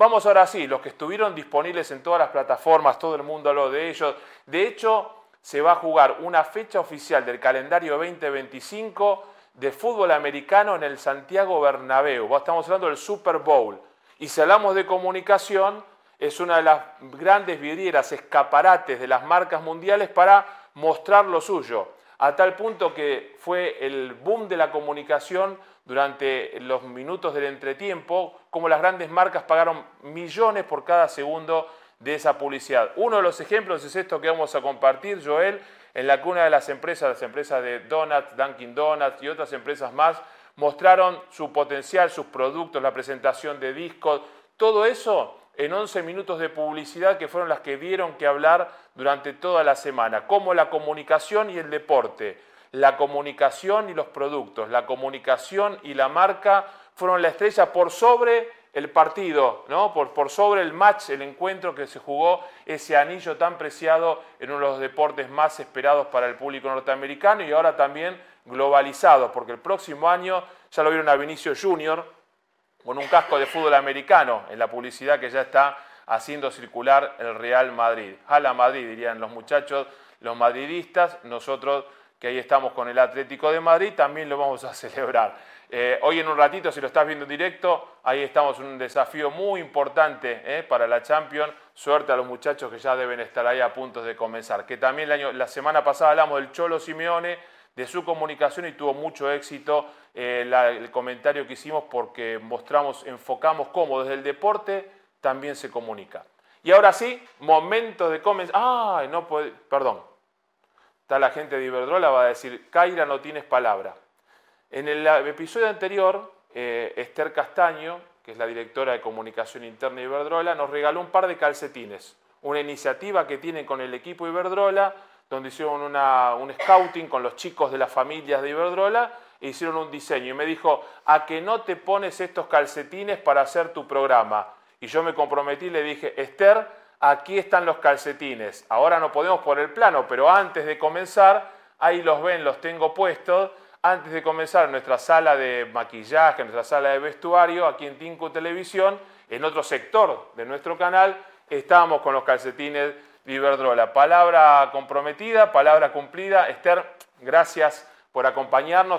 Vamos ahora sí, los que estuvieron disponibles en todas las plataformas, todo el mundo habló de ellos. De hecho, se va a jugar una fecha oficial del calendario 2025 de fútbol americano en el Santiago Bernabéu. Estamos hablando del Super Bowl. Y si hablamos de comunicación, es una de las grandes vidrieras, escaparates de las marcas mundiales para mostrar lo suyo. A tal punto que fue el boom de la comunicación durante los minutos del entretiempo, como las grandes marcas pagaron millones por cada segundo de esa publicidad. Uno de los ejemplos es esto que vamos a compartir, Joel, en la que una de las empresas, las empresas de Donuts, Dunkin' Donuts y otras empresas más, mostraron su potencial, sus productos, la presentación de discos, todo eso en 11 minutos de publicidad que fueron las que dieron que hablar durante toda la semana, como la comunicación y el deporte la comunicación y los productos, la comunicación y la marca fueron la estrella por sobre el partido, ¿no? por, por sobre el match, el encuentro que se jugó, ese anillo tan preciado en uno de los deportes más esperados para el público norteamericano y ahora también globalizado, porque el próximo año ya lo vieron a Vinicio Junior con un casco de fútbol americano en la publicidad que ya está haciendo circular el Real Madrid. A la Madrid, dirían los muchachos, los madridistas, nosotros que ahí estamos con el Atlético de Madrid, también lo vamos a celebrar. Eh, hoy en un ratito, si lo estás viendo en directo, ahí estamos en un desafío muy importante eh, para la Champions. Suerte a los muchachos que ya deben estar ahí a punto de comenzar. Que también la semana pasada hablamos del Cholo Simeone, de su comunicación y tuvo mucho éxito eh, el comentario que hicimos porque mostramos, enfocamos cómo desde el deporte también se comunica. Y ahora sí, momento de comenzar. ¡Ay, no puede! Perdón, está la gente de Iberdrola, va a decir, Kaira, no tienes palabra. En el episodio anterior, eh, Esther Castaño, que es la directora de comunicación interna de Iberdrola, nos regaló un par de calcetines, una iniciativa que tienen con el equipo Iberdrola, donde hicieron un scouting con los chicos de las familias de Iberdrola e hicieron un diseño. Y me dijo, ¿a que no te pones estos calcetines para hacer tu programa? Y yo me comprometí y le dije, Esther, aquí están los calcetines. Ahora no podemos por el plano, pero antes de comenzar, ahí los ven, los tengo puestos. Antes de comenzar nuestra sala de maquillaje, nuestra sala de vestuario, aquí en Tinco Televisión, en otro sector de nuestro canal, estábamos con los calcetines Iberdrola. Palabra comprometida, palabra cumplida. Esther, gracias por acompañarnos.